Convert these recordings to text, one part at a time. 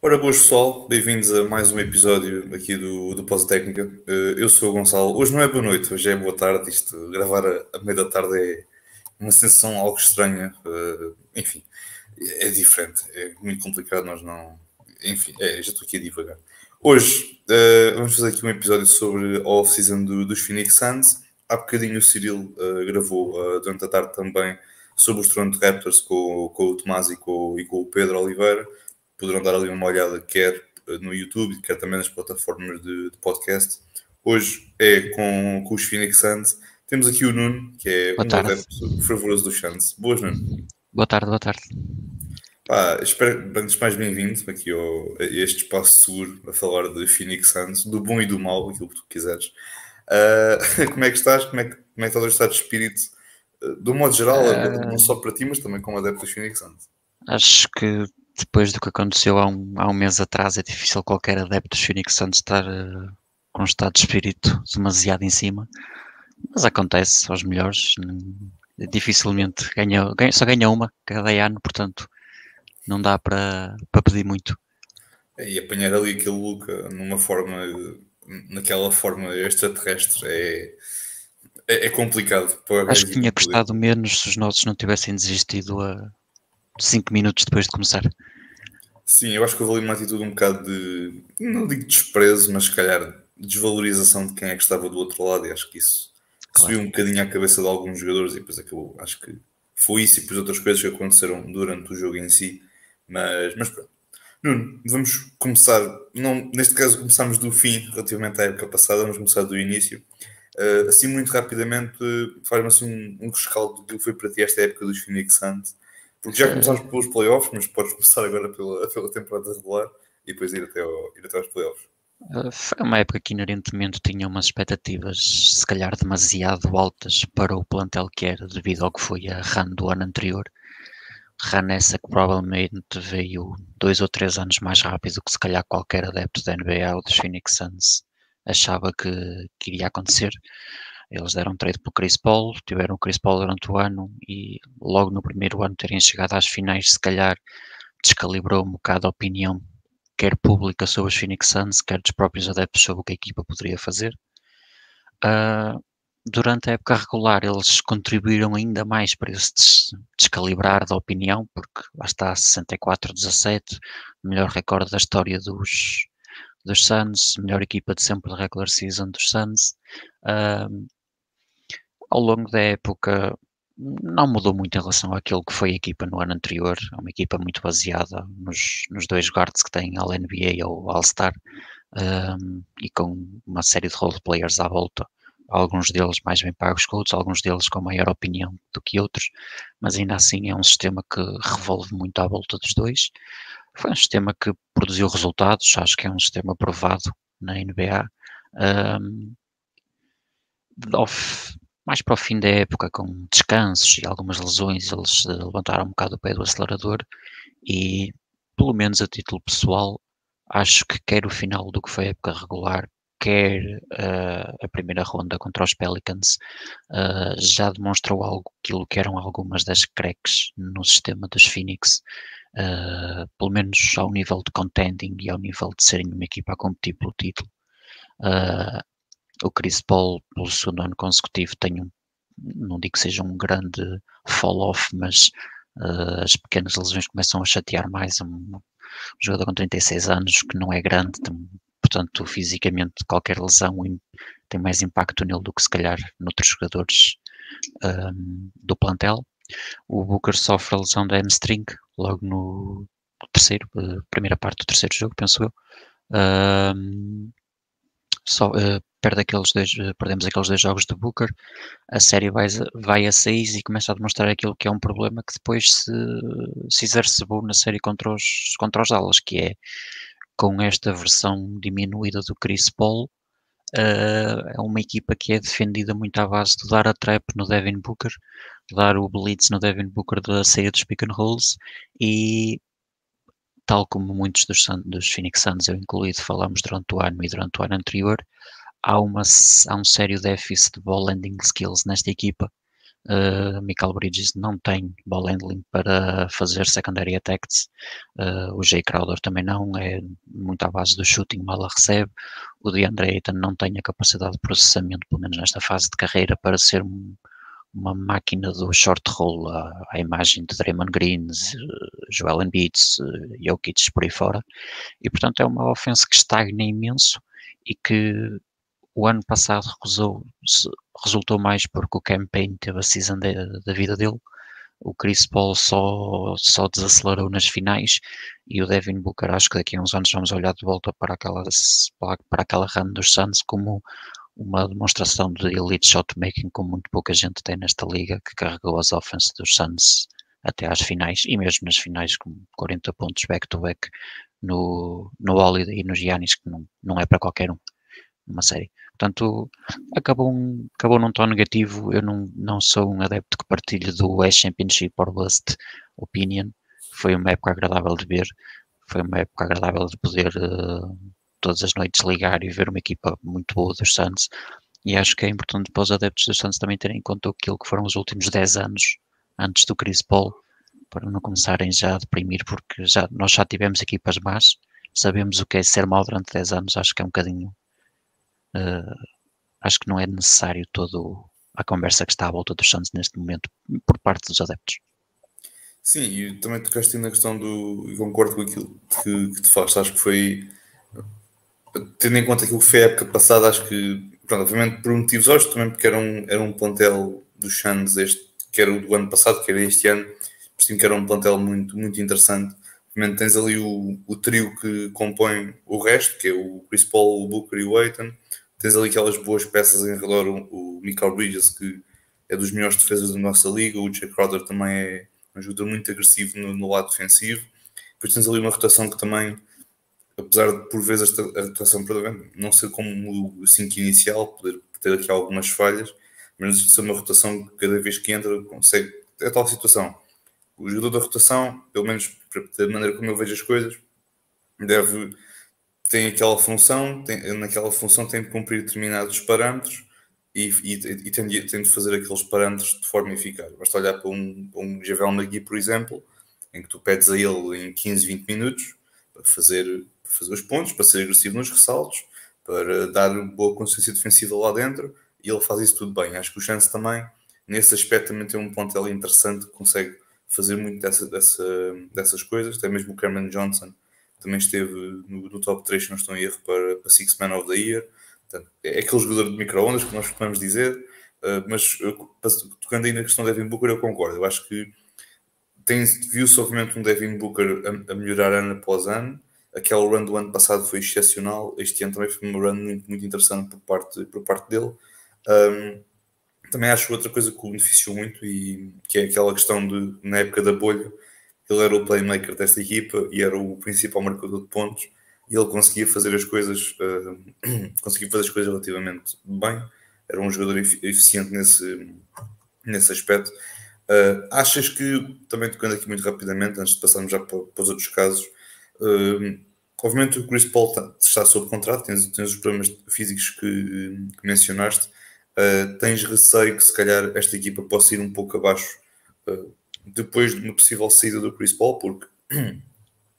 Ora, boas pessoal, bem-vindos a mais um episódio aqui do, do Pós Técnica. Eh, eu sou o Gonçalo. Hoje não é boa noite, hoje é boa tarde. Isto, gravar a, a meia da tarde é uma sensação algo estranha. Eh, enfim, é diferente, é muito complicado. Nós não. Enfim, é, já estou aqui a divagar. Hoje uh, vamos fazer aqui um episódio sobre a off-season do, dos Phoenix Suns. Há bocadinho o Cyril uh, gravou uh, durante a tarde também sobre os Toronto Raptors com, com o Tomás e com, e com o Pedro Oliveira poderão dar ali uma olhada, quer eh, no YouTube, quer também nas plataformas de, de podcast. Hoje é com, com os Phoenix Suns. Temos aqui o Nuno, que é boa um tarde. adepto fervoroso do Suns. Boas, Nuno. Boa tarde, boa tarde. Pá, espero, antes mais bem-vindo aqui ao, a este espaço seguro a falar de Phoenix Suns, do bom e do mau, aquilo que tu quiseres. Uh, como é que estás? Como é que, como é que está o estado de espírito? Uh, de um modo geral, uh... não só para ti, mas também como adepto dos Phoenix Suns. Acho que depois do que aconteceu há um, há um mês atrás, é difícil qualquer adepto dos Phoenix Suns estar uh, com um estado de espírito demasiado em cima. Mas acontece aos melhores. Dificilmente ganha, ganha, só ganha uma cada ano, portanto não dá para, para pedir muito. E apanhar ali aquele Luca numa forma, naquela forma extraterrestre é, é, é complicado. Acho que tinha custado menos se os nossos não tivessem desistido a, 5 minutos depois de começar. Sim, eu acho que houve ali uma atitude um bocado de, não digo desprezo, mas se calhar desvalorização de quem é que estava do outro lado e acho que isso claro. subiu um bocadinho à cabeça de alguns jogadores e depois acabou, acho que foi isso e depois outras coisas que aconteceram durante o jogo em si, mas, mas pronto. Nuno, vamos começar, não, neste caso começamos do fim relativamente à época passada, vamos começar do início. Uh, assim, muito rapidamente, faz-me assim um, um rescaldo do que foi para ti esta época dos Phoenix Suns. Porque já começámos pelos playoffs, mas podes começar agora pela, pela temporada regular e depois ir até, ao, ir até aos playoffs. Uh, foi uma época que inerentemente tinha umas expectativas, se calhar demasiado altas para o plantel que era, devido ao que foi a run do ano anterior. Run essa que provavelmente veio dois ou três anos mais rápido que se calhar qualquer adepto da NBA ou dos Phoenix Suns achava que, que iria acontecer. Eles deram trade para o Chris Paul, tiveram o Chris Paul durante o ano e logo no primeiro ano terem chegado às finais, se calhar descalibrou um bocado a opinião, quer pública sobre os Phoenix Suns, quer dos próprios adeptos sobre o que a equipa poderia fazer. Uh, durante a época regular, eles contribuíram ainda mais para esse descalibrar da opinião, porque lá está 64-17, melhor recorde da história dos, dos Suns, melhor equipa de sempre da regular season dos Suns. Uh, ao longo da época não mudou muito em relação àquilo que foi a equipa no ano anterior. É uma equipa muito baseada nos, nos dois guards que têm ao NBA ou All-Star um, e com uma série de role players à volta. Alguns deles mais bem pagos que outros, alguns deles com maior opinião do que outros, mas ainda assim é um sistema que revolve muito à volta dos dois. Foi um sistema que produziu resultados, acho que é um sistema aprovado na NBA. Um, mais para o fim da época, com descansos e algumas lesões, eles levantaram um bocado o pé do acelerador e, pelo menos a título pessoal, acho que quer o final do que foi a época regular, quer uh, a primeira ronda contra os Pelicans, uh, já demonstrou algo, aquilo que eram algumas das cracks no sistema dos Phoenix, uh, pelo menos ao nível de contending e ao nível de serem uma equipa a competir pelo título. O Chris Paul, pelo segundo ano consecutivo, tem um, não digo que seja um grande fall-off, mas uh, as pequenas lesões começam a chatear mais. Um, um, jogador com 36 anos, que não é grande, tem, portanto, fisicamente, qualquer lesão tem mais impacto nele do que se calhar noutros jogadores um, do plantel. O Booker sofre a lesão da hamstring logo no terceiro, uh, primeira parte do terceiro jogo, penso eu. Um, só, uh, perde aqueles dois, eh, perdemos aqueles dois jogos de Booker, a série vai, vai a 6 e começa a demonstrar aquilo que é um problema que depois se, se exacerbou na série contra os, contra os Dallas, que é com esta versão diminuída do Chris Paul, uh, é uma equipa que é defendida muito à base de dar a trap no Devin Booker, dar o blitz no Devin Booker da saída dos pick and rolls e tal como muitos dos, dos Phoenix Suns, eu incluído, falámos durante o ano e durante o ano anterior, há, uma, há um sério déficit de ball landing skills nesta equipa. Uh, Michael Bridges não tem ball handling para fazer secondary attacks. Uh, o Jay Crowder também não, é muito à base do shooting, mal a recebe. O DeAndre Ayton não tem a capacidade de processamento, pelo menos nesta fase de carreira, para ser um, uma máquina do short roll à, à imagem de Draymond Green, Joel Embiid, Jokic, por aí fora. E, portanto, é uma ofensa que estagna imenso e que o ano passado resultou mais porque o campaign teve a season da vida dele. O Chris Paul só, só desacelerou nas finais e o Devin Booker, acho que daqui a uns anos vamos olhar de volta para aquela, para aquela run dos Suns como uma demonstração de elite shotmaking como muito pouca gente tem nesta liga, que carregou as offenses dos Suns até às finais, e mesmo nas finais com 40 pontos back-to-back -back no, no Holiday e no Giannis, que não, não é para qualquer um, numa série. Portanto, acabou, um, acabou num tom negativo, eu não, não sou um adepto que partilhe do West Championship or Bust Opinion, foi uma época agradável de ver, foi uma época agradável de poder uh, todas as noites ligar e ver uma equipa muito boa dos Suns. E acho que é importante para os adeptos dos Suns também terem em conta aquilo que foram os últimos 10 anos antes do Chris Paul, para não começarem já a deprimir, porque já, nós já tivemos equipas más, sabemos o que é ser mal durante 10 anos, acho que é um bocadinho. Uh, acho que não é necessário todo a conversa que está à volta dos Suns neste momento por parte dos adeptos. Sim, e também tocaste na questão do. e concordo com aquilo que, que te faz, acho que foi tendo em conta aquilo que foi a época passada, acho que, pronto, obviamente por motivos óbvios, também porque era um, era um plantel dos Suns, este, que era o do ano passado, que era este ano, cima que era um plantel muito, muito interessante. Obviamente tens ali o, o trio que compõe o resto, que é o Chris Paul, o Booker e o Aiton. Tens ali aquelas boas peças em redor, o, o Michael Bridges, que é dos melhores defesas da nossa liga, o Jake Crowder também é um jogador muito agressivo no, no lado defensivo. Depois tens ali uma rotação que também apesar de por vezes a atuação não ser como o 5 inicial, poder ter aqui algumas falhas, mas ser uma rotação que cada vez que entra consegue. É tal situação. O jogador da rotação, pelo menos da maneira como eu vejo as coisas, deve tem aquela função, tem, naquela função tem de cumprir determinados parâmetros e, e, e tem, de, tem, de, fazer aqueles parâmetros de forma eficaz. Basta olhar para um, para um Javel McGee, por exemplo, em que tu pedes a ele em 15, 20 minutos para fazer para fazer os pontos, para ser agressivo nos ressaltos, para dar boa consciência defensiva lá dentro, e ele faz isso tudo bem. Acho que o Chance também, nesse aspecto, também tem um ponto interessante, consegue fazer muito dessa, dessa, dessas coisas, até mesmo o Cameron Johnson também esteve no, no top 3, se não estou em erro, para, para Six Man of the Year. Portanto, é aquele jogador de micro-ondas que nós costumamos dizer, uh, mas tocando aí na questão de Devin Booker, eu concordo. Eu acho que viu-se obviamente um Devin Booker a, a melhorar ano após ano, aquele run do ano passado foi excepcional, este ano também foi uma run muito, muito interessante por parte, por parte dele. Um, também acho outra coisa que o beneficiou muito e que é aquela questão de na época da bolha ele era o playmaker desta equipa e era o principal marcador de pontos. E ele conseguia fazer as coisas uh, conseguia fazer as coisas relativamente bem. Era um jogador eficiente nesse, nesse aspecto. Uh, achas que também tocando aqui muito rapidamente antes de passarmos já para, para os outros casos uh, Obviamente o Chris Paul está, está sob contrato, tens, tens os problemas físicos que, que mencionaste. Uh, tens receio que se calhar esta equipa possa ir um pouco abaixo uh, depois de uma possível saída do Chris Paul, porque ele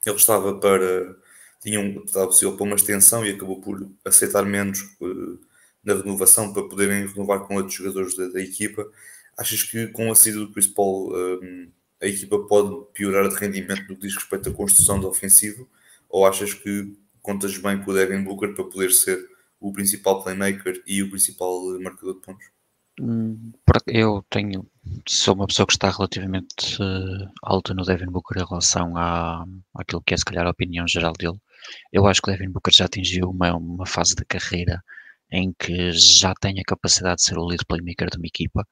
estava para. Tinha um, estava possível para uma extensão e acabou por aceitar menos uh, na renovação para poderem renovar com outros jogadores da, da, equipa. Achas que com a saída do Chris Paul a equipa pode piorar de rendimento no que diz respeito à construção do ofensivo? ou achas que contas bem com o Devin Booker para poder ser o principal playmaker e o principal marcador de pontos? Hum, eu tenho, sou uma pessoa que está relativamente uh, alta no Devin Booker em relação à, àquilo que é se calhar a opinião geral dele. Eu acho que o Devin Booker já atingiu uma, uma fase de carreira em que já tem a capacidade de ser o lead playmaker de uma equipa.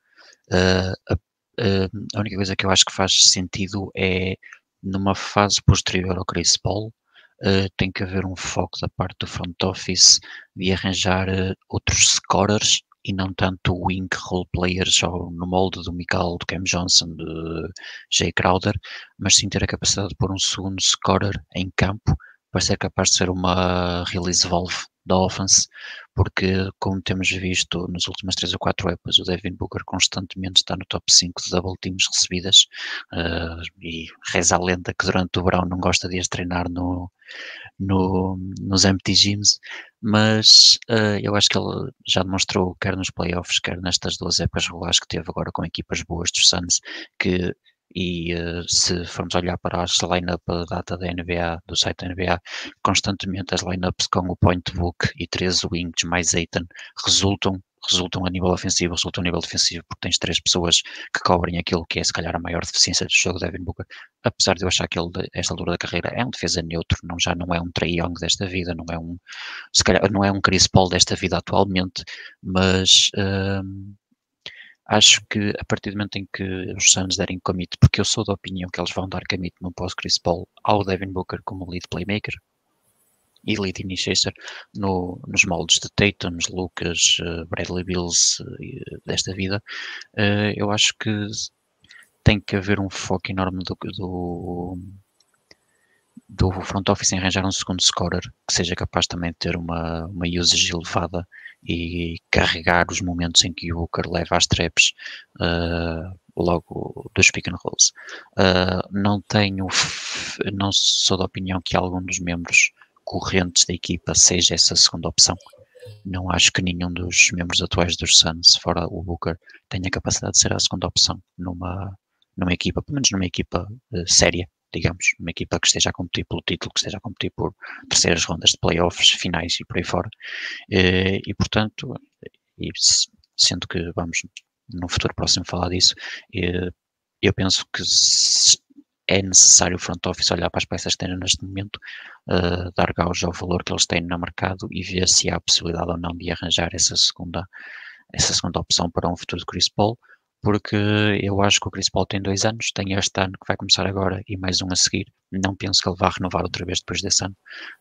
Uh, a única coisa que eu acho que faz sentido é numa fase posterior ao Chris Paul, uh, tem que haver um foco da parte do front office de arranjar uh, outros scorers e não tanto wing role players ou no molde do Michael, do Cam Johnson, de Jay Crowder, mas sim ter a capacidade de pôr um segundo scorer em campo para ser capaz de ser uma release valve da offense, porque como temos visto nas últimas três ou quatro épocas, o Devin Booker constantemente está no top 5 de double teams recebidas uh, e reza a lenda que durante o verão não gosta de as treinar no, no, nos empty gyms, mas uh, eu acho que ele já demonstrou, quer nos playoffs, quer nestas duas épocas regulares que teve agora com equipas boas dos Suns, que e uh, se formos olhar para as lineup da data da NBA, do site da NBA, constantemente as lineups com o point book e três wings mais Aiton resultam resultam a nível ofensivo, resultam a nível defensivo, porque tens três pessoas que cobrem aquilo que é se calhar a maior deficiência do jogo Devin Booker, apesar de eu achar que ele, esta altura da carreira, é um defesa neutro, não, já não é um Trae Young desta vida, não é um, se calhar, não é um Chris Paul desta vida atualmente, mas hum, acho que a partir do momento em que os Suns derem commit, porque eu sou da opinião que eles vão dar commit no pós-Chris Paul ao Devin Booker como lead playmaker e lead initiator no, nos moldes de Tatum, Lucas, uh, Bradley Bills uh, desta vida, uh, eu acho que tem que haver um foco enorme do, do do front office em arranjar um segundo scorer que seja capaz também de ter uma, uma usage elevada e carregar os momentos em que o Booker leva as traps uh, logo dos pick and rolls. Uh, não tenho, não sou da opinião que algum dos membros correntes da equipa seja essa segunda opção. Não acho que nenhum dos membros atuais dos Suns, fora o Booker, tenha capacidade de ser a segunda opção numa, numa equipa, pelo menos numa equipa uh, séria digamos, uma equipa que esteja a competir pelo título, que esteja a competir por terceiras rondas de playoffs, finais e por aí fora. Eh, e, portanto, e sendo que vamos no futuro próximo falar disso, eh, eu penso que é necessário o front office olhar para as peças que têm neste momento, uh, dar gauge ao valor que eles têm no mercado e ver se há possibilidade ou não de arranjar essa segunda, essa segunda opção para um futuro de Chris Paul porque eu acho que o Chris Paul tem dois anos, tem este ano que vai começar agora e mais um a seguir. Não penso que ele vá renovar outra vez depois desse ano,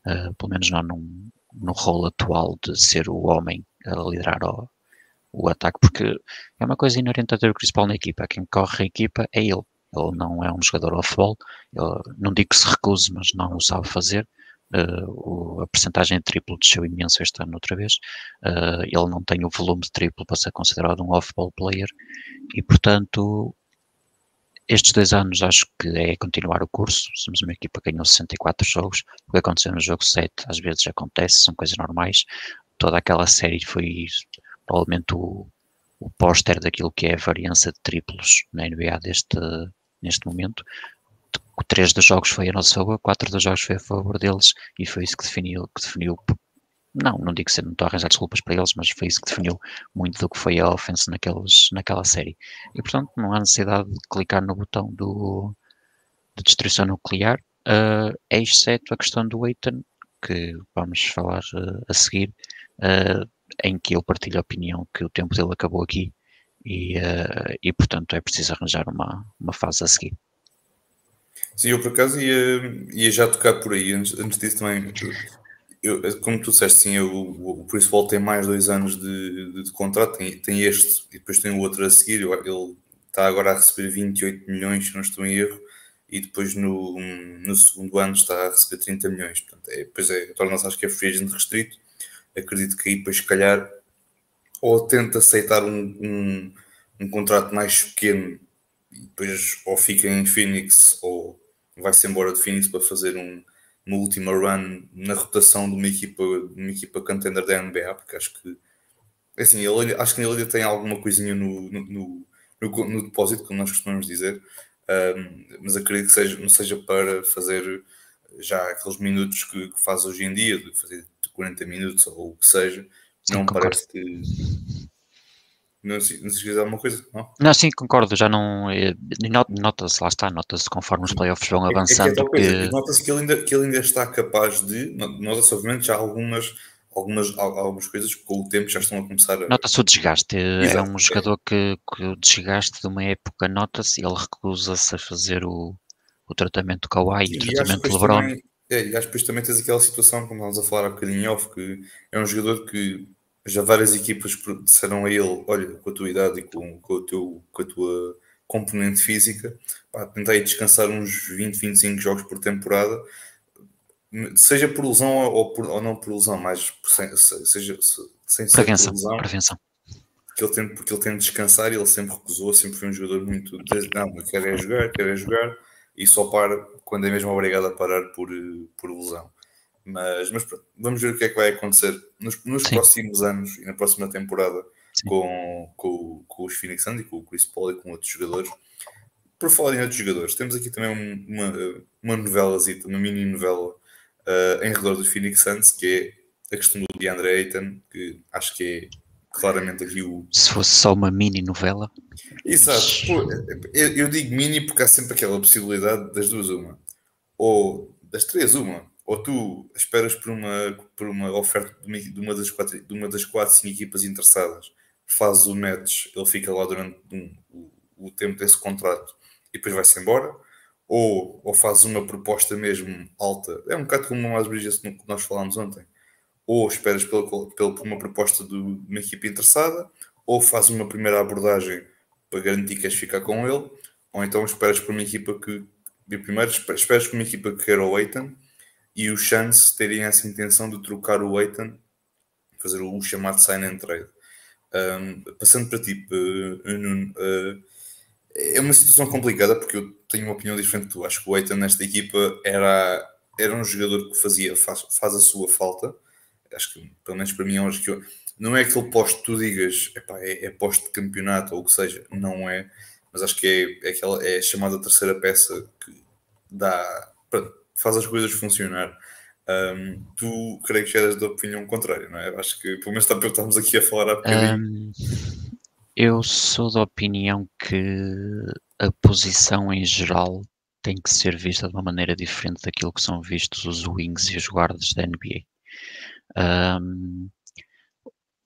uh, pelo menos não num, no rol atual de ser o homem a liderar o, o ataque, porque é uma coisa inerente a ter o Chris Paul na equipa. Quem corre a equipa é ele. Ele não é um jogador off-ball, não digo que se recuse, mas não o sabe fazer. Uh, a percentagem de triplo desceu imenso este ano outra vez. Uh, ele não tem o volume de triplo para ser considerado um off-ball player e, portanto, estes dois anos acho que é continuar o curso. Somos uma equipa que ganhou 64 jogos. O que aconteceu no jogo 7 às vezes acontece, são coisas normais. Toda aquela série foi provavelmente o, o póster daquilo que é a variância de triplos na NBA deste, neste momento três dos jogos foi a nosso favor, quatro dos jogos foi a favor deles e foi isso que definiu, que definiu não, não digo que não estou a arranjar desculpas para eles, mas foi isso que definiu muito do que foi a offense naqueles, naquela série. E portanto não há necessidade de clicar no botão do, de destruição nuclear, uh, exceto a questão do Eitan, que vamos falar uh, a seguir, uh, em que eu partilho a opinião que o tempo dele acabou aqui e, e portanto é preciso arranjar uma, uma fase a seguir. Sim, eu por acaso ia, ia já tocar por aí, antes, antes disso também. Eu, como tu disseste, sim, eu, o, o Chris Paul tem mais dois anos de, de, de, contrato, tem, tem este e depois tem o outro a seguir. Ele está agora a receber 28 milhões, se não estou em erro, e depois no, no segundo ano está a receber 30 milhões. Portanto, é, depois é, torna-se, acho que é free agent restrito. Acredito que aí, depois, se calhar, ou tenta aceitar um, um, um contrato mais pequeno e depois ou fica em Phoenix ou vai-se embora de Phoenix para fazer um, uma última run na rotação de uma equipa, de uma equipa contender da NBA, porque acho que assim, ele, acho que ele ainda tem alguma coisinha no, no, no, no, depósito, como nós costumamos dizer, um, mas acredito que seja, não seja para fazer já aqueles minutos que, que faz hoje em dia, de fazer 40 minutos ou o que seja, não parece que não, não se dizer alguma coisa? Não? não, sim, concordo. Já não. Eh, nota-se, lá está, nota-se conforme os playoffs vão avançando. É, é que... Nota-se que ele, ainda, que ele ainda está capaz de. Nota-se, obviamente, já algumas, algumas, algumas coisas que com o tempo já estão a começar a. Nota-se o desgaste. É Exato, é um jogador que, que o desgaste de uma época nota-se ele recusa-se a fazer o, o tratamento Kawhi, e o tratamento LeBron. Também, é, e acho que depois também tens aquela situação, como estávamos a falar há bocadinho off, que é um jogador que já várias equipas disseram a ele: olha, com a tua idade e com, com, o teu, com a tua componente física, pá, tentar descansar uns 20, 25 jogos por temporada. seja por lesão ou, por, ou não por lesão, mas seja sem ser prevenção, por lesão, prevenção. Porque ele, tem, porque ele tem de descansar e ele sempre recusou, sempre foi um jogador muito. Não, quer é jogar, quer é jogar e só para quando é mesmo obrigado a parar por, por lesão. Mas, mas vamos ver o que é que vai acontecer nos, nos próximos anos e na próxima temporada com, com, com, os Phoenix Suns e com o Chris Paul e com outros jogadores. Por falar em outros jogadores, temos aqui também uma, uma novela, uma mini novela uh, em redor dos Phoenix Suns, que é a questão do DeAndre Ayton, que acho que é claramente aqui o. Se fosse só uma mini novela. Exato. Pô, eu, eu, digo mini porque há sempre aquela possibilidade das duas, uma. Ou das três, uma. Ou tu esperas por uma, por uma oferta de uma, das quatro, de uma das quatro, cinco equipas interessadas, fazes o match, ele fica lá durante um, o, o tempo desse contrato e depois vai-se embora? Ou, ou fazes uma proposta mesmo alta, é um bocado como o Mas Bridges que nós falámos ontem, ou esperas pela, pela, por uma proposta de uma equipe interessada, ou fazes uma primeira abordagem para garantir que queres ficar com ele, ou então esperas por uma equipa que, primeiro, esperas por uma equipa que quer o Eitan e os Chance terem essa intenção de trocar o Eitan, fazer o chamado sign and trade. Um, passando para ti, uh, Nuno, uh, é uma situação complicada porque eu tenho uma opinião diferente tu. Acho que o Eitan nesta equipa era, era um jogador que fazia, faz, faz a sua falta. Acho que, pelo menos para mim, acho que eu, não é aquele posto que tu digas epá, é, é posto de campeonato ou o que seja, não é, mas acho que é, é, aquela, é a chamada terceira peça que dá, pronto, faz as coisas funcionar. Um, tu creio que já eras da opinião contrária, não é? Acho que pelo menos estamos aqui a falar há. Um, eu sou da opinião que a posição em geral tem que ser vista de uma maneira diferente daquilo que são vistos os wings e os guardas da NBA. Um,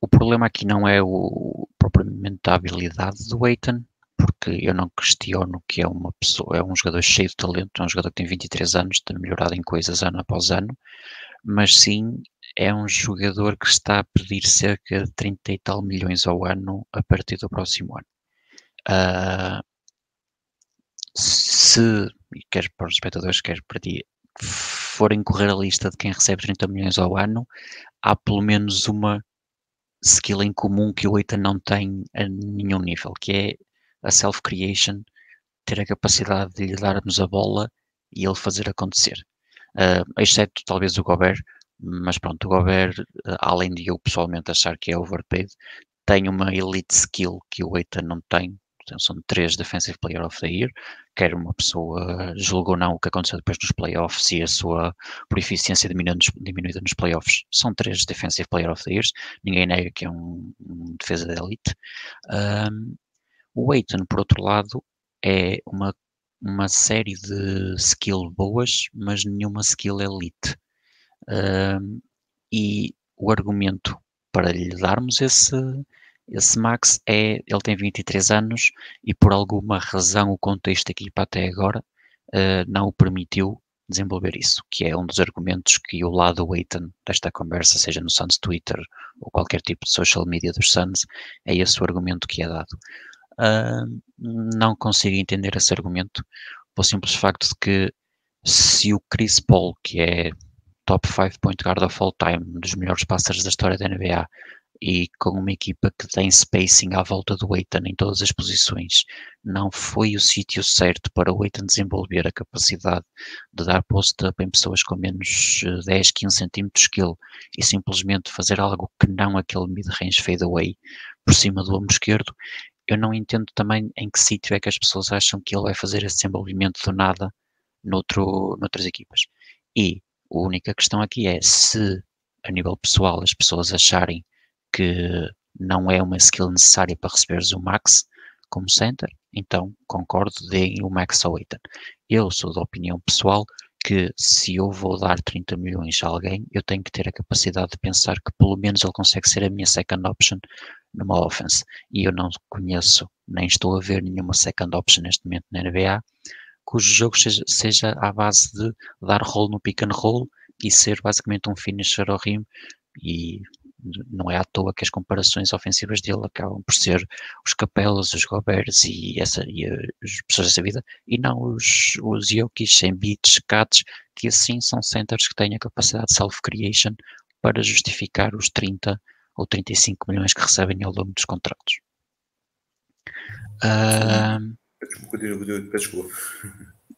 o problema aqui não é o, propriamente a habilidade do Aiton, porque eu não questiono que é uma pessoa, é um jogador cheio de talento, é um jogador que tem 23 anos, tem melhorado em coisas ano após ano, mas sim é um jogador que está a pedir cerca de 30 e tal milhões ao ano a partir do próximo ano. Uh, se, quer para os espectadores, quer para ti, forem correr a lista de quem recebe 30 milhões ao ano, há pelo menos uma skill em comum que o Eitan não tem a nenhum nível, que é a self-creation, ter a capacidade de lhe darmos a bola e ele fazer acontecer. Uh, exceto talvez o Gobert, mas pronto, o Gobert, uh, além de eu pessoalmente achar que é overpaid, tem uma elite skill que o Eitan não tem, são três Defensive Player of the Year, quer uma pessoa julgue ou não o que aconteceu depois nos playoffs e a sua proficiência diminuída nos playoffs, são três Defensive Player of the Years, ninguém nega que é um, um defesa de elite. Um, o Aiton, por outro lado, é uma, uma série de skill boas, mas nenhuma skill elite. E o argumento para lhe darmos esse, esse Max é, ele tem 23 anos e por alguma razão o contexto da equipa até agora uh, não o permitiu desenvolver isso, que é um dos argumentos que o lado Waiton desta conversa, seja no Suns Twitter ou qualquer tipo de social media dos Suns, é esse o argumento que é dado. Uh, não consigo entender esse argumento, pelo simples facto de que se o Chris Paul, que é top 5 point guard of all time, um dos melhores passers da história da NBA, e com uma equipa que tem spacing à volta do Eitan em todas as posições, não foi o sítio certo para o Eitan desenvolver a capacidade de dar post-up em pessoas com menos 10, 15 centímetros que ele e simplesmente fazer algo que não aquele mid-range fadeaway por cima do ombro esquerdo, eu não entendo também em que sítio é que as pessoas acham que ele vai fazer esse desenvolvimento do nada noutro, noutras equipas. E a única questão aqui é se, a nível pessoal, as pessoas acharem que não é uma skill necessária para receberes o max como center, então concordo, deem o max ao Ethan. Eu sou da opinião pessoal que se eu vou dar 30 milhões a alguém, eu tenho que ter a capacidade de pensar que pelo menos ele consegue ser a minha second option numa offense. E eu não conheço, nem estou a ver nenhuma second option neste momento na NBA, cujo jogo seja, seja à base de dar roll no pick and roll e ser basicamente um finisher ao rim e não é à toa que as comparações ofensivas dele acabam por ser os Capelas, os Goberts e, e as pessoas dessa vida, e não os, os Jokic, Embiid, Cats, que assim são centers que têm a capacidade de self-creation para justificar os 30 ou 35 milhões que recebem ao longo dos contratos. Uh, Desculpa.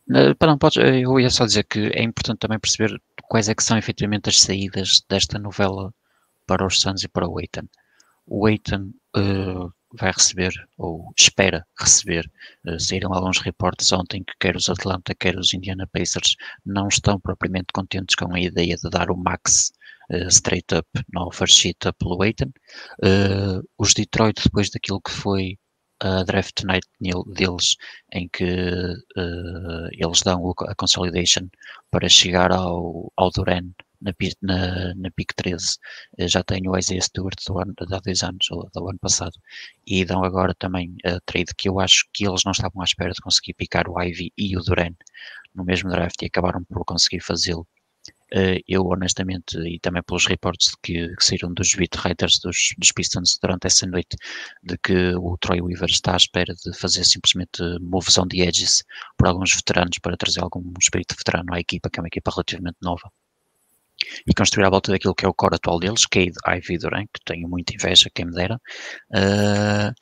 Não, podes, eu ia só dizer que é importante também perceber quais é que são efetivamente as saídas desta novela para os Suns e para o Aiton. O Aiton uh, vai receber, ou espera receber, uh, saíram alguns reportes ontem que quer os Atlanta, quer os Indiana Pacers não estão propriamente contentes com a ideia de dar o max uh, straight up no offer sheet pelo Aiton. Uh, os Detroit, depois daquilo que foi a draft night deles, em que uh, eles dão a consolidation para chegar ao, ao Duran na, na, na PIC 13. Uh, já tenho o Isaiah Stewart do ano, de há dois anos, ou do ano passado, e dão agora também a trade que eu acho que eles não estavam à espera de conseguir picar o Ivy e o Duran no mesmo draft e acabaram por conseguir fazê-lo eh, eu honestamente, e também pelos reportes que, que saíram dos beat writers dos, dos Pistons durante essa noite, de que o Troy Weaver está à espera de fazer simplesmente moves on the edges por alguns veteranos para trazer algum espírito veterano à equipa, que é uma equipa relativamente nova. E construir à volta daquilo que é o core atual deles, Cade, Ivy Durant, que tenho muita inveja, quem me dera. Uh,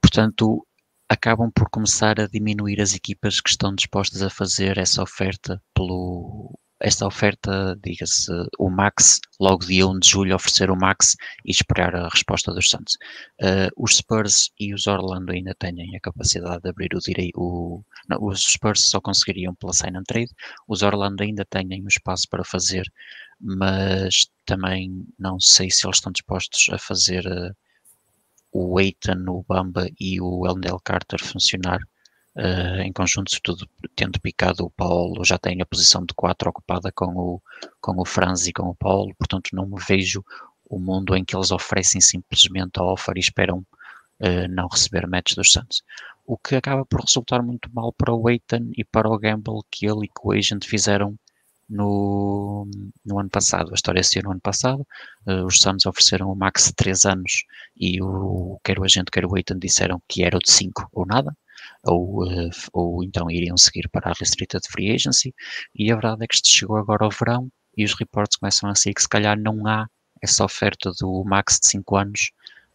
portanto, acabam por começar a diminuir as equipas que estão dispostas a fazer essa oferta pelo, esta oferta, diga-se, o Max, logo dia 1 de julho, oferecer o Max e esperar a resposta dos Santos. Uh, os Spurs e os Orlando ainda têm a capacidade de abrir o direito. O, os Spurs só conseguiriam pela sign and trade, os Orlando ainda têm o espaço para fazer, mas também não sei se eles estão dispostos a fazer uh, o Eitan, o Bamba e o Elendel Carter funcionar uh, em conjunto, sobretudo tendo picado o Paulo, já tem a posição de 4 ocupada com o, com o Franz e com o Paulo, portanto não me vejo o mundo em que eles oferecem simplesmente a offer e esperam uh, não receber match dos Santos. O que acaba por resultar muito mal para o Eitan e para o Gamble que ele e que o Agent fizeram no, no ano passado. A história se no ano passado. Uh, os Suns ofereceram o max de 3 anos e o, quer o agente, quer o Eitan disseram que era o de 5 ou nada ou, uh, ou então iriam seguir para a Restricted Free Agency, e a verdade é que chegou agora ao verão e os reportes começam a sair que se calhar não há essa oferta do max de 5 anos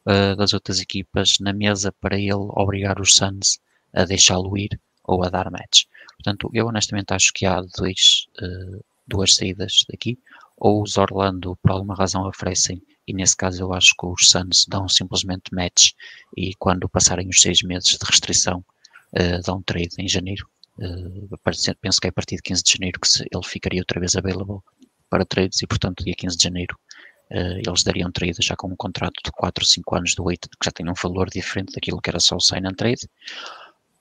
uh, das outras equipas na mesa para ele obrigar os Suns a deixá-lo ir ou a dar match. Portanto, eu honestamente acho que há dois, uh, duas saídas daqui, ou os Orlando por alguma razão oferecem e nesse caso eu acho que os Suns dão simplesmente match e quando passarem os seis meses de restrição uh, dá um trade em janeiro. Uh, penso que é a partir de 15 de janeiro que ele ficaria outra vez available para trades e, portanto, dia 15 de janeiro uh, eles dariam trade já com um contrato de 4 ou 5 anos do Wait, que já tem um valor diferente daquilo que era só o sign and trade.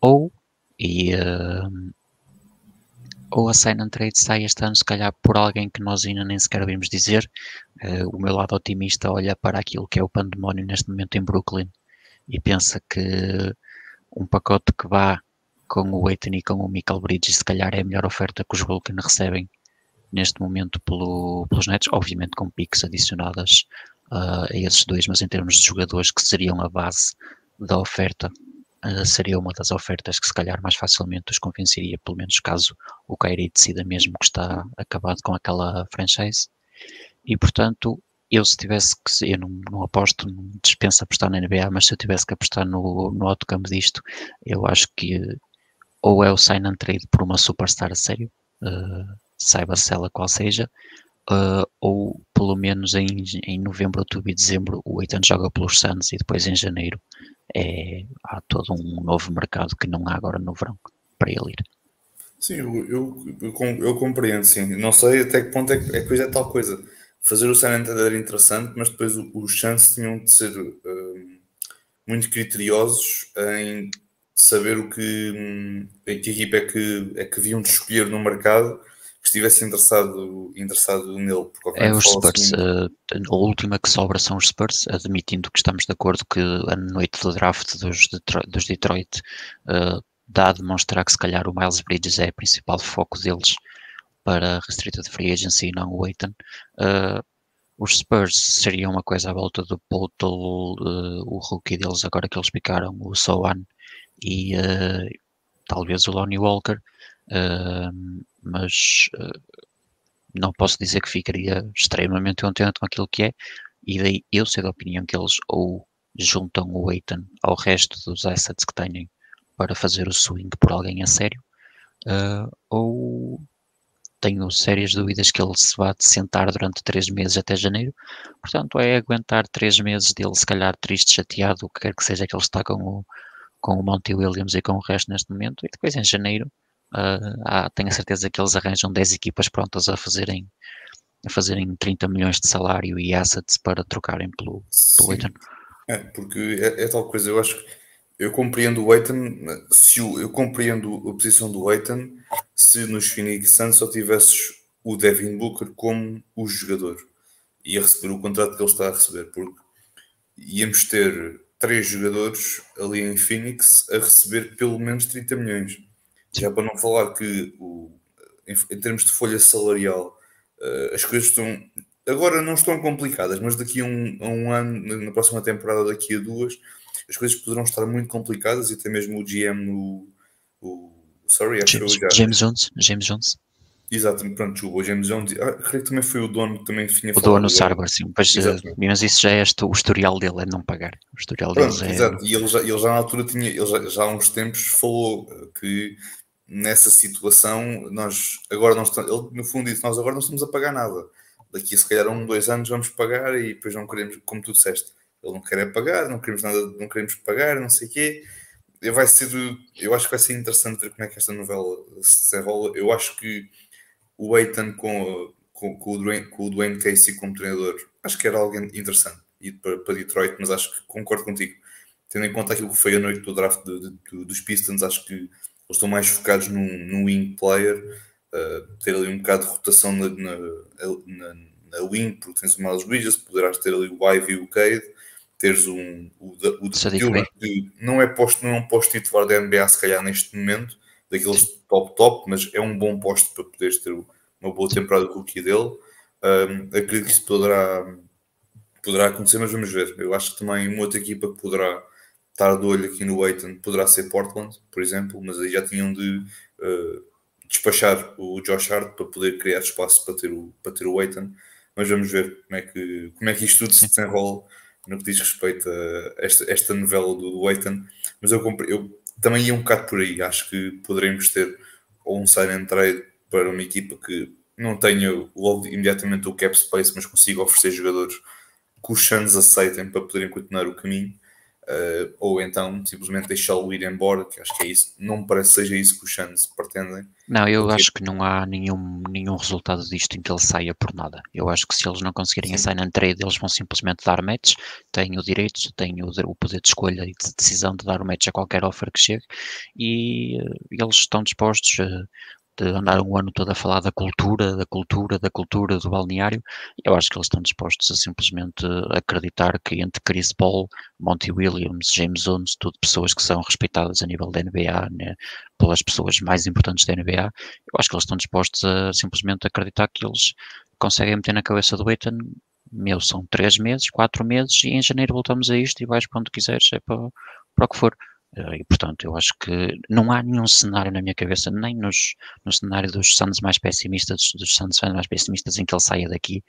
Ou, e, uh, ou a sign and trade sai este ano, se calhar por alguém que nós ainda nem sequer ouvimos dizer. Uh, o meu lado otimista olha para aquilo que é o pandemónio neste momento em Brooklyn e pensa que um pacote que vá com o Aiton e com o Michael Bridges, se calhar é a melhor oferta que os Vulcan recebem neste momento pelo, pelos Nets, obviamente com piques adicionadas uh, a esses dois, mas em termos de jogadores que seriam a base da oferta, uh, seria uma das ofertas que se calhar mais facilmente os convenceria, pelo menos caso o Kyrie decida mesmo que está acabado com aquela franchise. E portanto, eu se tivesse que, eu não, não aposto, não dispenso apostar na NBA, mas se eu tivesse que apostar no, no autocampo disto, eu acho que ou é o sign and trade por uma superstar a sério, uh, saiba-se ela qual seja, uh, ou pelo menos em, em novembro, outubro e dezembro o Eitan joga pelos Suns e depois em janeiro é, há todo um novo mercado que não há agora no verão para ele ir. Sim, eu, eu, eu, compreendo, sim. Não sei até que ponto é que, é que é tal coisa fazer o Antonio era interessante, mas depois os chances tinham de ser uh, muito criteriosos em saber o que, um, em que equipa é que, é que haviam de escolher no mercado que estivesse interessado, interessado nele. É os Spurs. Assim, a última que sobra são os Spurs, admitindo que estamos de acordo que a noite do draft dos, dos Detroit uh, dá a demonstrar que se calhar o Miles Bridges é o principal foco deles para Restricted Free Agency e não o Aiton. Uh, os Spurs seria uma coisa à volta do Potel, uh, o rookie deles, agora que eles picaram, o Soan, e uh, talvez o Lonnie Walker, mas não posso dizer que ficaria extremamente contente com aquilo que é, e daí eu sei da opinião que eles ou juntam o Aiton ao resto dos assets que têm para fazer o swing por alguém a sério, ou tenho sérias dúvidas que ele se vá sentar durante três meses até janeiro. Portanto, é aguentar três meses dele, se calhar triste, chateado, o que quer que seja que ele está com o, com o Monty Williams e com o resto neste momento. E depois em janeiro, uh, há, tenho a certeza que eles arranjam 10 equipas prontas a fazerem, a fazerem 30 milhões de salário e assets para trocarem pelo, pelo Aiton. É, porque é, é, tal coisa, eu acho que eu compreendo o Aiton, se eu, compreendo a posição do Aiton se nos Phoenix Suns só tivesses o Devin Booker como o jogador e a receber o contrato que ele está a receber, porque íamos ter três jogadores ali em Phoenix a receber pelo menos 30 milhões. Já para não falar que o, em, em, termos de folha salarial uh, as coisas estão agora não estão complicadas, mas daqui a um, a um ano, na próxima temporada, daqui a duas, as coisas poderão estar muito complicadas e até mesmo o GM no o, sorry, James, já, James Jones, James Jones. Exato, pronto, o James Jones, ah, creio que também foi o dono que também tinha O dono Sarber, sim, mas, eh, mas isso já é este, o historial dele, é não pagar. O historial pronto, deles é. Exato, e ele já, ele já na altura tinha, ele já, já há uns tempos falou que nessa situação nós agora não estamos, ele no fundo disse, nós agora não estamos a pagar nada. Daqui se calhar um, dois anos vamos pagar e depois não queremos, como tu disseste, ele não quer é pagar, não queremos nada, não queremos pagar, não sei o quê. Vai ser, eu acho que vai ser interessante ver como é que esta novela se desenrola. Eu acho que o Eitan com, com, com, o Dwayne, com o Dwayne Casey como treinador, acho que era alguém interessante ir para, para Detroit, mas acho que concordo contigo. Tendo em conta aquilo que foi a noite do draft de, de, dos Pistons, acho que eles estão mais focados num wing player, uh, ter ali um bocado de rotação na, na, na, na wing, porque tens o Miles Bridges, poderás ter ali o Ivy e o Cade, teres um, o, o, o que não é posto, não é um posto titular da NBA se calhar neste momento, daqueles top top, mas é um bom posto para poderes ter uma boa temporada com o rookie dele. Um, acredito que isso poderá, poderá acontecer, mas vamos ver. Eu acho que também uma outra equipa que poderá estar de olho aqui no Aiton poderá ser Portland, por exemplo, mas aí já tinham de uh, despachar o Josh Hart para poder criar espaço para ter o, para ter o Aiton. Mas vamos ver como é que, como é que isto tudo se desenrola no que diz respeito a esta, esta novela do Aiton, mas eu, eu também ia um bocado por aí. Acho que poderemos ter ou um sign and trade para uma equipa que não tenha logo imediatamente o cap space, mas consiga oferecer jogadores que os aceitem para poderem continuar o caminho uh, ou então simplesmente deixá-lo ir embora, que acho que é isso. Não me parece que seja isso que os Suns pretendem. Não, eu porque... acho que não há nenhum, nenhum resultado disto em que ele saia por nada. Eu acho que se eles não conseguirem Sim. a sign and trade, eles vão simplesmente dar match, têm o direito, têm o, o poder de escolha e de decisão de dar o match a qualquer offer que chegue e uh, eles estão dispostos, uh, de andar um ano todo a falar da cultura, da cultura, da cultura do balneário, eu acho que eles estão dispostos a simplesmente acreditar que entre Chris Paul, Monty Williams, James Jones, tudo pessoas que são respeitadas a nível da NBA, né, pelas pessoas mais importantes da NBA, eu acho que eles estão dispostos a simplesmente acreditar que eles conseguem meter na cabeça do Aiton meu, são três meses, quatro meses, e em janeiro voltamos a isto e vais para onde quiseres, é para, para o que for. Eh, e, portanto, eu acho que não há nenhum cenário na minha cabeça, nem nos, no cenário dos Suns mais pessimistas, dos Suns mais pessimistas, em que ele saia daqui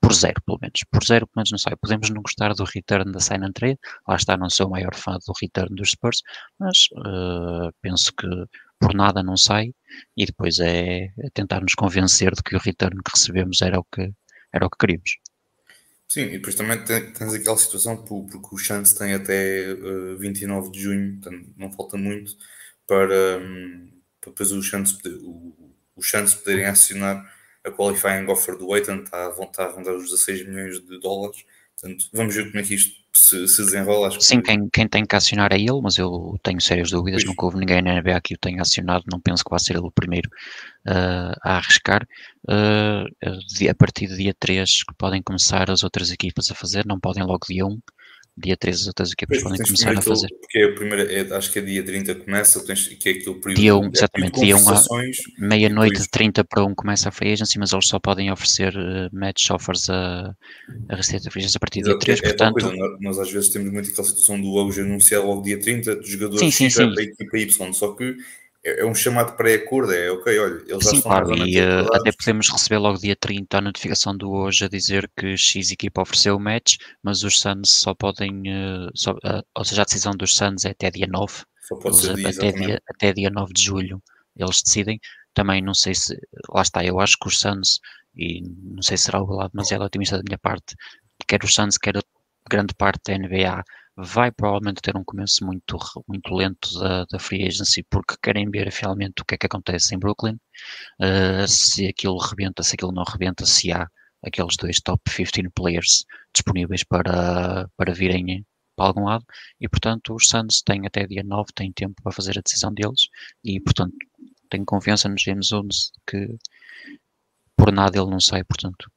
por zero, pelo menos. Por zero, pelo menos não sai. Podemos não gostar do return da sign and trade, lá está, não sou o maior fã do return dos Spurs, mas uh, penso que por nada não sai e depois é, é tentar nos convencer de que o return que recebemos era o que, era o que queríamos. Sim, e depois também tens aquela situação porque o Chance tem até uh, eh, 29 de junho, portanto não falta muito para, um, para depois o Chance, o, o Chance poderem acionar a qualifying offer do Aiton, está à vontade a rondar os 16 milhões de dólares. Portanto, vamos ver como é que isto se, se desenrola. Acho Sim, que... quem, quem tem que acionar é ele, mas eu tenho sérias dúvidas. Pois. Nunca houve ninguém na NBA que o tenha acionado. Não penso que vá ser ele o primeiro uh, a arriscar. Uh, a partir do dia 3 que podem começar as outras equipas a fazer, não podem logo dia 1. Dia 13 outras equipas podem começar a fazer. Porque é a primeira, é, acho que é dia 30 começa, tens, que é aquele período. Dia 1, é exatamente, dia 1, meia-noite de 30 para 1 começa a free agency, mas eles só podem oferecer uh, match offers a, a receita free agency a partir do dia 3, é, portanto... É coisa, nós às vezes temos muito aquela situação do hoje anunciar logo dia 30, dos jogadores sim, sim, sim. da equipa Y, só que é, é um chamado pré-acordo, é ok, olha, eles já Sim, claro, e uh, até podemos receber logo dia 30 a notificação do hoje a dizer que X equipa ofereceu o match, mas os Suns só podem, uh, só, uh, ou seja, a decisão dos Suns é até dia 9, só pode ser dia, até, dia, até dia 9 de julho eles decidem, também não sei se, lá está, eu acho que os Suns, e não sei se será o lado demasiado otimista da minha parte, quer os Suns, quer grande parte da NBA vai provavelmente ter um começo muito, muito lento da, da free agency porque querem ver finalmente o que é que acontece em Brooklyn, uh, se aquilo rebenta, se aquilo não rebenta, se há aqueles dois top 15 players disponíveis para, para virem para algum lado. E portanto os Suns têm até dia 9, têm tempo para fazer a decisão deles e portanto tenho confiança no James Jones que por nada ele não sai, portanto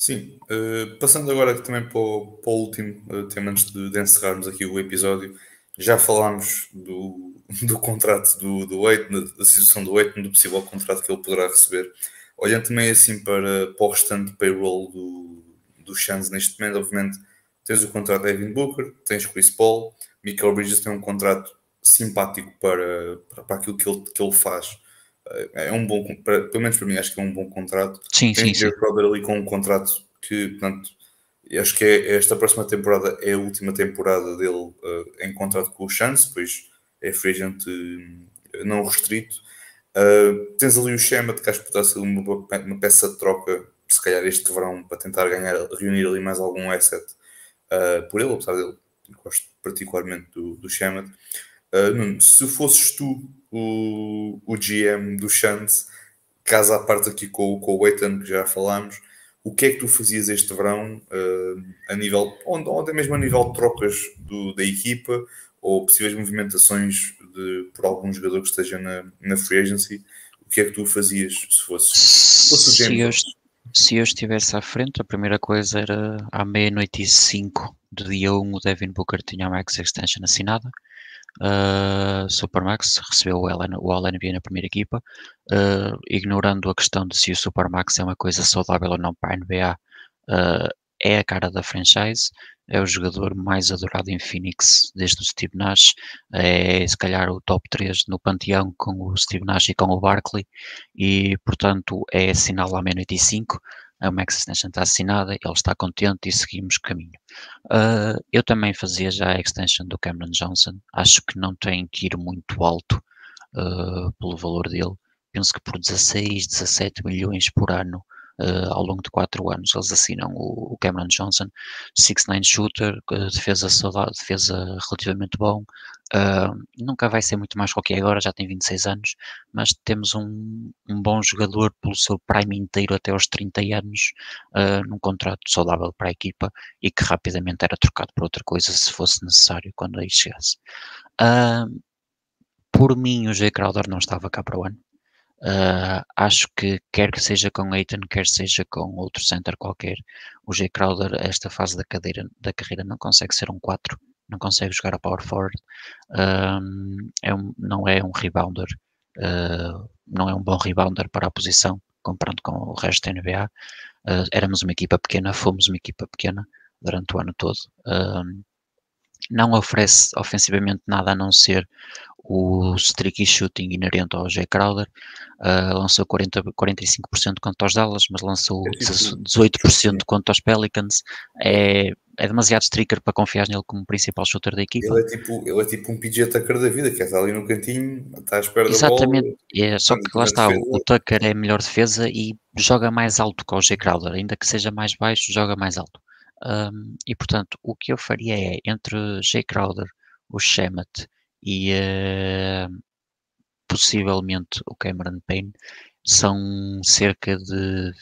Sim, uh, passando agora também para o, para o último uh, tema antes de, de, encerrarmos aqui o episódio, já falámos do, do contrato do, do Aiton, da situação do Aiton, do possível contrato que ele poderá receber. Olhando também assim para, para o restante payroll do, do Shans neste momento, obviamente tens o contrato de Evan Booker, tens Chris Paul, Michael Bridges tem um contrato simpático para, para, para aquilo que ele, que ele faz é um bom, pelo menos para mim, acho que é um bom contrato. Sim, Tem sim, sim. ali com um contrato que, portanto, acho que é, esta próxima temporada é a última temporada dele uh, em contrato com o Chance, pois é free agent uh, não restrito. Uh, tens ali o Schema de que acho que poderá ser uma, uma, peça de troca, se calhar este verão, para tentar ganhar, reunir ali mais algum asset por ele, apesar dele, gosto particularmente do, do Schema. Se fosses tu o, o GM do Chance, caso à parte aqui com, com o Eitan, que já falámos, o que é que tu fazias este verão uh, a nível, ou, até mesmo a nível de trocas do, da equipa ou possíveis movimentações de, por algum jogador que esteja na, na free agency, o que é que tu fazias se fosse, se fosse o GM? Se eu, se eu estivesse à frente, a primeira coisa era à meia-noite e cinco do dia 1 o Devin Booker tinha a max extension assinada Uh, Supermax recebeu o, LN, o All-NBA na primeira equipa, uh, ignorando a questão de se o Supermax é uma coisa saudável ou não para a NBA, uh, é a cara da franchise, é o jogador mais adorado em Phoenix desde o Steve Nash, é se calhar o top 3 no panteão com o Steve Nash e com o Barkley, e portanto é sinal à meia-noite e 5, a Max Extension está assinada, ele está contente e seguimos caminho. Uh, eu também fazia já a extension do Cameron Johnson, acho que não tem que ir muito alto uh, pelo valor dele, penso que por 16, 17 milhões por ano uh, ao longo de 4 anos eles assinam o, o Cameron Johnson, 6'9 shooter, defesa, saudável, defesa relativamente bom, Uh, nunca vai ser muito mais qualquer agora, já tem 26 anos, mas temos um, um, bom jogador pelo seu prime inteiro até aos 30 anos, uh, num contrato saudável para a equipa e que rapidamente era trocado por outra coisa se fosse necessário quando aí chegasse. Por mim, o Jay Crowder não estava cá para o ano. Uh, acho que quer que seja com Aiton, quer seja com outro center qualquer, o Jay Crowder, esta fase da, cadeira, da carreira, não consegue ser um 4 não consegue jogar a power forward, um, é um, não é um rebounder, uh, não é um bom rebounder para a posição, comparando com o resto da NBA. Uh, éramos uma equipa pequena, fomos uma equipa pequena durante o ano todo. Não oferece ofensivamente nada a não ser o streaky shooting inerente ao Jay Crowder, uh, lançou 40, 45% quanto aos Dallas, mas lançou 18% quanto aos Pelicans. É, é demasiado streaker para confiar nele como principal shooter da equipa. Ele é tipo, ele é tipo um PJ Tucker da vida, que está ali no cantinho, está à espera Exatamente. da bola. É, só que lá está, defesa. o Tucker é melhor defesa e joga mais alto que o Jay Crowder, ainda que seja mais baixo, joga mais alto. Um, e portanto, o que eu faria é entre Jay Crowder, o Shemet e uh, possivelmente o Cameron Payne são cerca de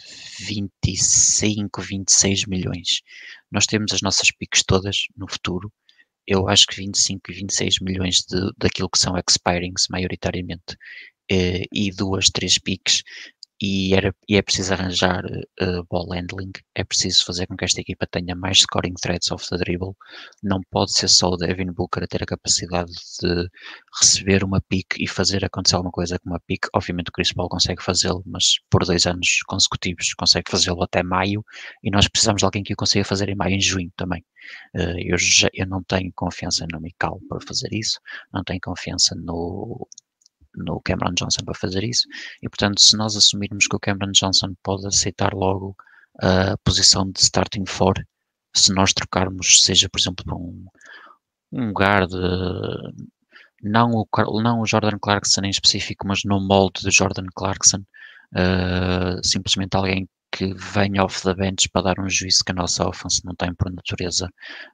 25, 26 milhões. Nós temos as nossas piques todas no futuro. Eu acho que 25 e 26 milhões de, daquilo que são expirings, maioritariamente, eh, e duas, três piques, e, era, e é preciso arranjar uh, ball handling, é preciso fazer com que esta equipa tenha mais scoring threats off the dribble. Não pode ser só o Devin Booker a ter a capacidade de receber uma pick e fazer acontecer alguma coisa com uma pick. Obviamente o Chris Paul consegue fazê-lo, mas por dois anos consecutivos consegue fazê-lo até maio e nós precisamos de alguém que o consiga fazer em maio e junho também. Uh, eu, já, eu não tenho confiança no Mikal para fazer isso, não tenho confiança no no Cameron Johnson para fazer isso. E, portanto, se nós assumirmos que o Cameron Johnson pode aceitar logo a posição de starting for, se nós trocarmos, seja, por exemplo, para um, um guard, não o, não o Jordan Clarkson em específico, mas no molde de Jordan Clarkson, uh, simplesmente alguém que venha off the bench para dar um juízo que a nossa offense não tem por natureza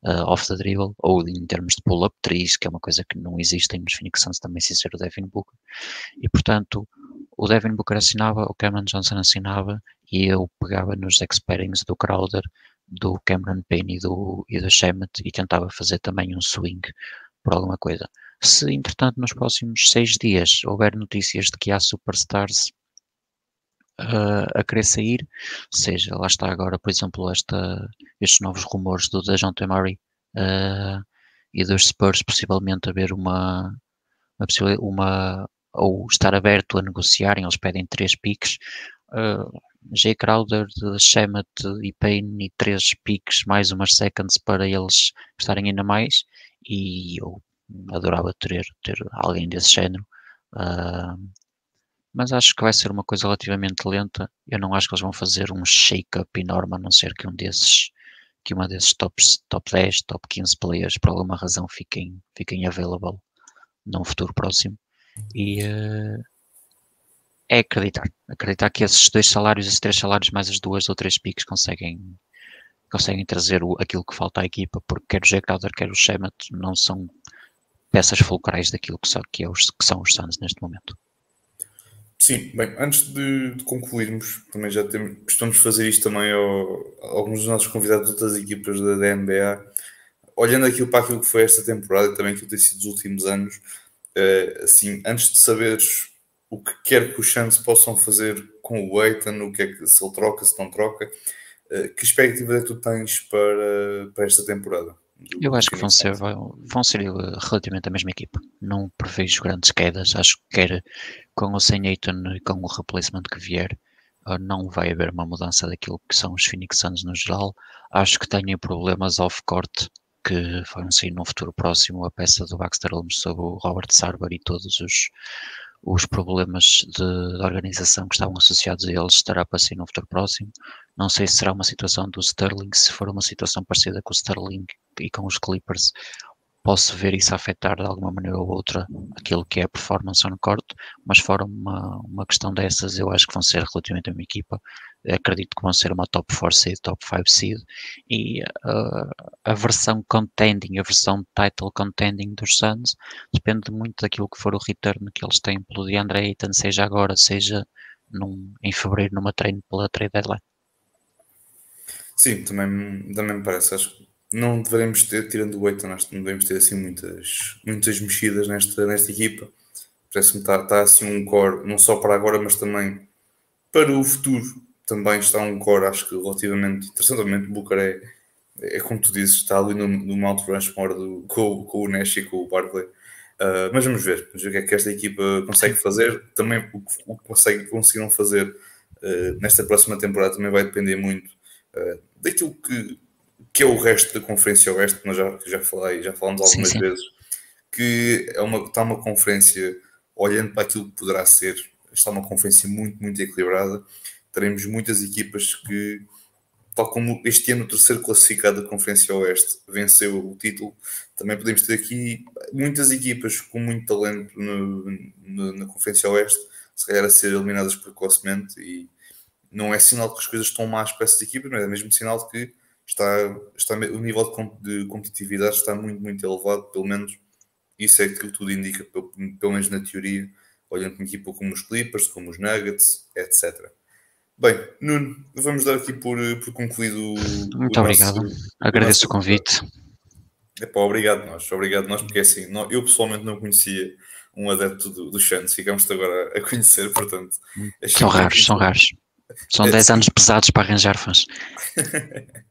uh, off the dribble, ou em termos de pull-up trees, que é uma coisa que não existe nos Phoenix Suns também sem ser o Devin Booker. E portanto, o Devin Booker assinava, o Cameron Johnson assinava, e eu pegava nos experings do Crowder, do Cameron Payne e do, e do Shemet e tentava fazer também um swing por alguma coisa. Se, entretanto, nos próximos seis dias houver notícias de que há superstars uh, a querer sair, seja, lá está agora, por exemplo, esta, estes novos rumores do Dejounte Murray uh, e dos Spurs possivelmente haver uma, uma, uma, ou estar aberto a negociarem, eles pedem três piques, uh, Jay Crowder, Shemet e Payne e três piques, mais umas seconds para eles estarem ainda mais e eu adorava ter, ter alguém desse género uh, mas acho que vai ser uma coisa relativamente lenta. Eu não acho que eles vão fazer um shake-up enorme, a não ser que um desses, que uma desses tops, top 10, top 15 players, por alguma razão, fiquem, fiquem available num futuro próximo. E uh, é acreditar. Acreditar que esses dois salários, esses três salários, mais as duas ou três piques, conseguem, conseguem trazer o, aquilo que falta à equipa, porque quer o Jack Crowder, quer o Shemet, não são peças fulcrais daquilo que, são, que, é os, que são os Suns neste momento. Sim, bem, antes de, de, concluirmos, também já temos, costumamos fazer isto também ao, a alguns dos nossos convidados de outras equipas da, da NBA, olhando aquilo para aquilo que foi esta temporada e também aquilo que tem sido os últimos anos, uh, assim, antes de saberes o que quer que os Suns possam fazer com o Eitan, o que é que se ele troca, se não troca, uh, que expectativa é que tu tens para, para esta temporada? Eu acho que vão ser, vão ser relativamente a mesma equipa. Não prevejo grandes quedas. Acho que quer com o Sam Ayton e com o replacement que vier, ah, não vai haver uma mudança daquilo que são os Phoenix Suns no geral. Acho que têm problemas off-court que vão sair no futuro próximo. A peça do Baxter Holmes sobre o Robert Sarver e todos os, os problemas de, de, organização que estavam associados a eles estará para sair no futuro próximo. Não sei se será uma situação do Sterling, se for uma situação parecida com o Sterling e com os Clippers, posso ver isso afetar de alguma maneira ou outra aquilo que é a performance on court, mas fora uma, uma questão dessas, eu acho que vão ser relativamente a uma equipa, acredito que vão ser uma top 4 seed, top 5 seed, e uh, a versão contending, a versão title contending dos Suns, depende muito daquilo que for o return que eles têm pelo DeAndre Ayton, seja agora, seja num, em fevereiro numa treino pela trade deadline. Sim, também, também me parece, acho que não devemos ter, tirando o Eitan, acho que não devemos ter assim muitas, muitas mexidas nesta, nesta equipa. Parece-me que está, está assim um core, não só para agora, mas também para o futuro. Também está um core, acho que relativamente interessante. Obviamente, Booker é, é como tu dizes, está ali no, no Mount Rushmore do, com, com o Nash e com o Barkley. Uh, mas vamos ver, vamos ver o que é que esta equipa consegue fazer. Também o que, conseguiram fazer uh, nesta próxima temporada também vai depender muito uh, daquilo que que é o resto da Conferência Oeste, que nós já, já falei, já falamos algumas sim, sim. vezes, que é uma, está uma conferência, olhando para aquilo que poderá ser, está uma conferência muito, muito equilibrada. Teremos muitas equipas que, tal como este ano o terceiro classificado da Conferência Oeste venceu o título, também podemos ter aqui muitas equipas com muito talento no, no, na Conferência Oeste, se calhar a ser eliminadas precocemente e não é sinal que as coisas estão más para essas equipas, mas é mesmo sinal de que está, está, o nível de, de competitividade está muito, muito elevado, pelo menos isso é aquilo que tudo indica, pelo, pelo menos na teoria, olhando para uma equipa como os Clippers, como os Nuggets, etc. Bem, Nuno, vamos dar aqui por, por concluído. Muito obrigado, nosso, agradeço o, nosso... o convite. É pá, obrigado nós, obrigado nós, porque é assim, eu pessoalmente não conhecia um adepto do, do ficamos-te agora a conhecer, portanto. São raros, são raros. São 10 é, anos pesados para arranjar fãs.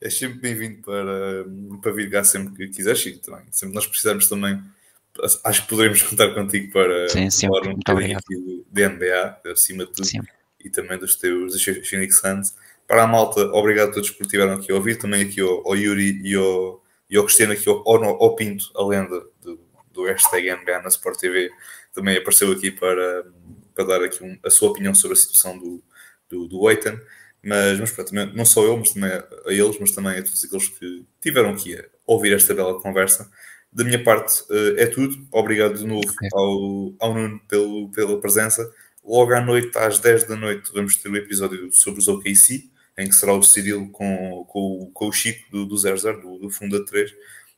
é sempre bem-vindo para, para vir cá sempre que quiseres e também, sempre nós precisarmos também, acho que poderemos contar contigo para sim, falar um bocadinho aqui de NBA, acima de tudo, sim. e também dos teus, Phoenix Suns. Para a malta, obrigado a todos por estiveram aqui a ouvir, também aqui ao, ao Yuri e ao, e ao Cristiano, aqui ao, ao, ao Pinto, a lenda do, do hashtag NBA na Sport TV, também apareceu aqui para, para dar aqui um, a sua opinião sobre a situação do, do, do Eitan. Mas, mas pronto, não só eu, mas também a eles, mas também a todos aqueles que tiveram aqui a ouvir esta bela conversa. Da minha parte eh, é tudo. Obrigado de novo ao, ao Nuno pelo, pela presença. Logo à noite, às 10 da noite, vamos ter o um episódio sobre os OKC, em que será o Cirilo com, com, com o Chico do, do 00, do, do Funda 3.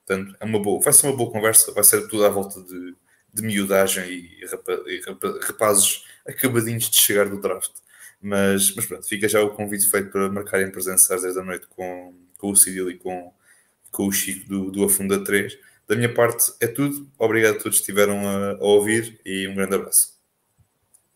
Portanto, é uma boa, vai ser uma boa conversa, vai ser tudo à volta de, de miudagem e, e rapazes acabadinhos de chegar do draft. Mas, mas pronto, fica já o convite feito para marcarem presença às 10 da noite com, com o Cyril e com, com o Chico do, do Afunda 3. Da minha parte é tudo. Obrigado a todos que estiveram a, a ouvir e um grande abraço.